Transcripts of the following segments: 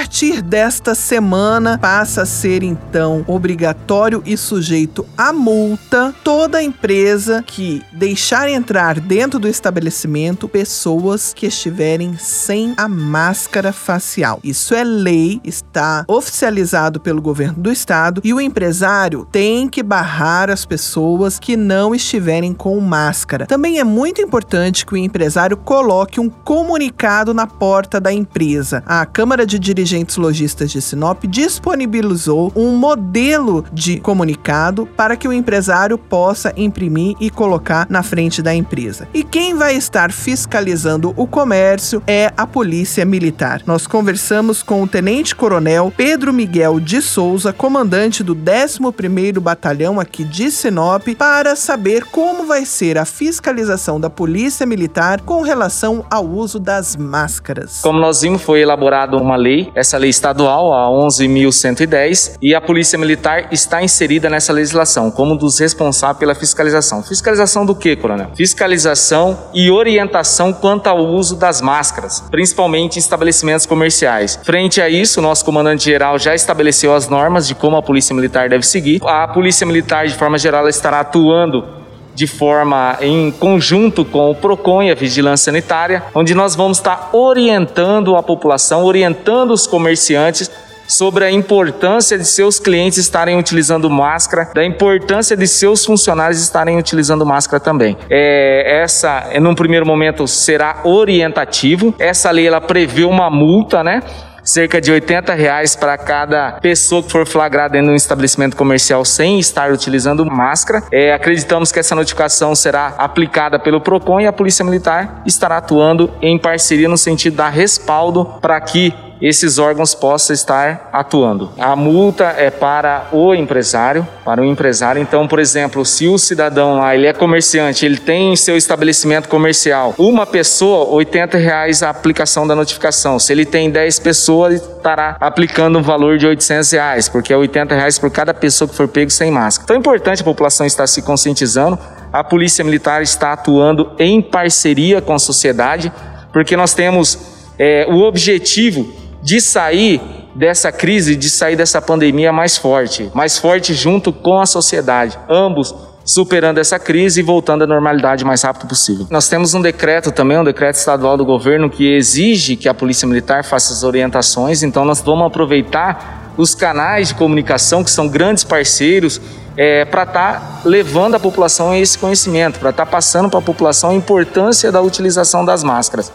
Partir desta semana, passa a ser então obrigatório e sujeito a multa toda empresa que deixar entrar dentro do estabelecimento pessoas que estiverem sem a máscara facial. Isso é lei, está oficializado pelo governo do estado e o empresário tem que barrar as pessoas que não estiverem com máscara. Também é muito importante que o empresário coloque um comunicado na porta da empresa. A Câmara de dirigentes lojistas de Sinop disponibilizou um modelo de comunicado para que o empresário possa imprimir e colocar na frente da empresa. E quem vai estar fiscalizando o comércio é a Polícia Militar. Nós conversamos com o Tenente Coronel Pedro Miguel de Souza, comandante do 11º Batalhão aqui de Sinop, para saber como vai ser a fiscalização da Polícia Militar com relação ao uso das máscaras. Como nós vimos, foi elaborada uma lei, essa lei estadual, a 11.110, e a Polícia Militar está inserida nessa legislação como um dos responsáveis pela fiscalização. Fiscalização do que, coronel? Fiscalização e orientação quanto ao uso das máscaras, principalmente em estabelecimentos comerciais. Frente a isso, nosso comandante-geral já estabeleceu as normas de como a Polícia Militar deve seguir. A Polícia Militar, de forma geral, estará atuando de forma em conjunto com o PROCON e a Vigilância Sanitária, onde nós vamos estar orientando a população, orientando os comerciantes sobre a importância de seus clientes estarem utilizando máscara, da importância de seus funcionários estarem utilizando máscara também. É, essa, num primeiro momento, será orientativo. Essa lei ela prevê uma multa, né? Cerca de 80 reais para cada pessoa que for flagrada em um estabelecimento comercial sem estar utilizando máscara. É, acreditamos que essa notificação será aplicada pelo PROCON e a Polícia Militar estará atuando em parceria no sentido da respaldo para que esses órgãos possam estar atuando. A multa é para o empresário, para o empresário. Então, por exemplo, se o cidadão lá ele é comerciante, ele tem em seu estabelecimento comercial uma pessoa, 80 reais a aplicação da notificação. Se ele tem 10 pessoas, estará aplicando um valor de 800 reais, porque é 80 reais por cada pessoa que for pego sem máscara. Então é importante a população estar se conscientizando. A Polícia Militar está atuando em parceria com a sociedade, porque nós temos é, o objetivo de sair dessa crise, de sair dessa pandemia mais forte, mais forte junto com a sociedade, ambos superando essa crise e voltando à normalidade o mais rápido possível. Nós temos um decreto também, um decreto estadual do governo que exige que a Polícia Militar faça as orientações, então nós vamos aproveitar os canais de comunicação que são grandes parceiros é, para estar tá levando a população a esse conhecimento, para estar tá passando para a população a importância da utilização das máscaras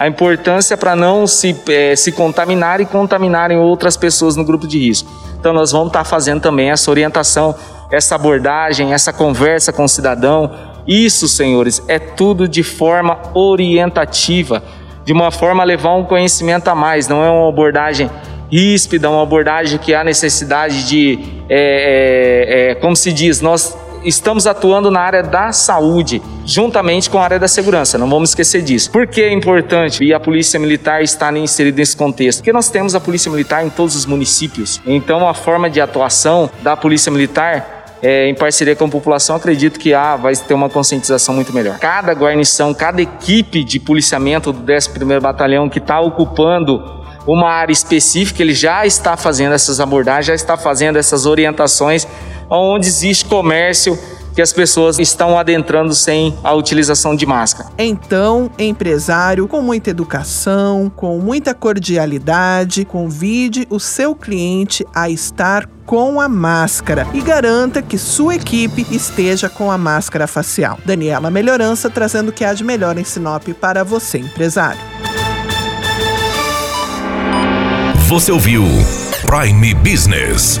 a importância para não se, é, se contaminar e contaminarem outras pessoas no grupo de risco. Então, nós vamos estar tá fazendo também essa orientação, essa abordagem, essa conversa com o cidadão. Isso, senhores, é tudo de forma orientativa, de uma forma a levar um conhecimento a mais, não é uma abordagem ríspida, uma abordagem que há necessidade de, é, é, é como se diz, nós estamos atuando na área da saúde, juntamente com a área da segurança, não vamos esquecer disso. Por que é importante e a Polícia Militar estar inserida nesse contexto? Porque nós temos a Polícia Militar em todos os municípios, então a forma de atuação da Polícia Militar é, em parceria com a população, acredito que ah, vai ter uma conscientização muito melhor. Cada guarnição, cada equipe de policiamento do 11º Batalhão que está ocupando uma área específica, ele já está fazendo essas abordagens, já está fazendo essas orientações onde existe comércio que as pessoas estão adentrando sem a utilização de máscara. Então, empresário, com muita educação, com muita cordialidade, convide o seu cliente a estar com a máscara e garanta que sua equipe esteja com a máscara facial. Daniela Melhorança trazendo o que há de melhor em Sinop para você, empresário. Você ouviu Prime Business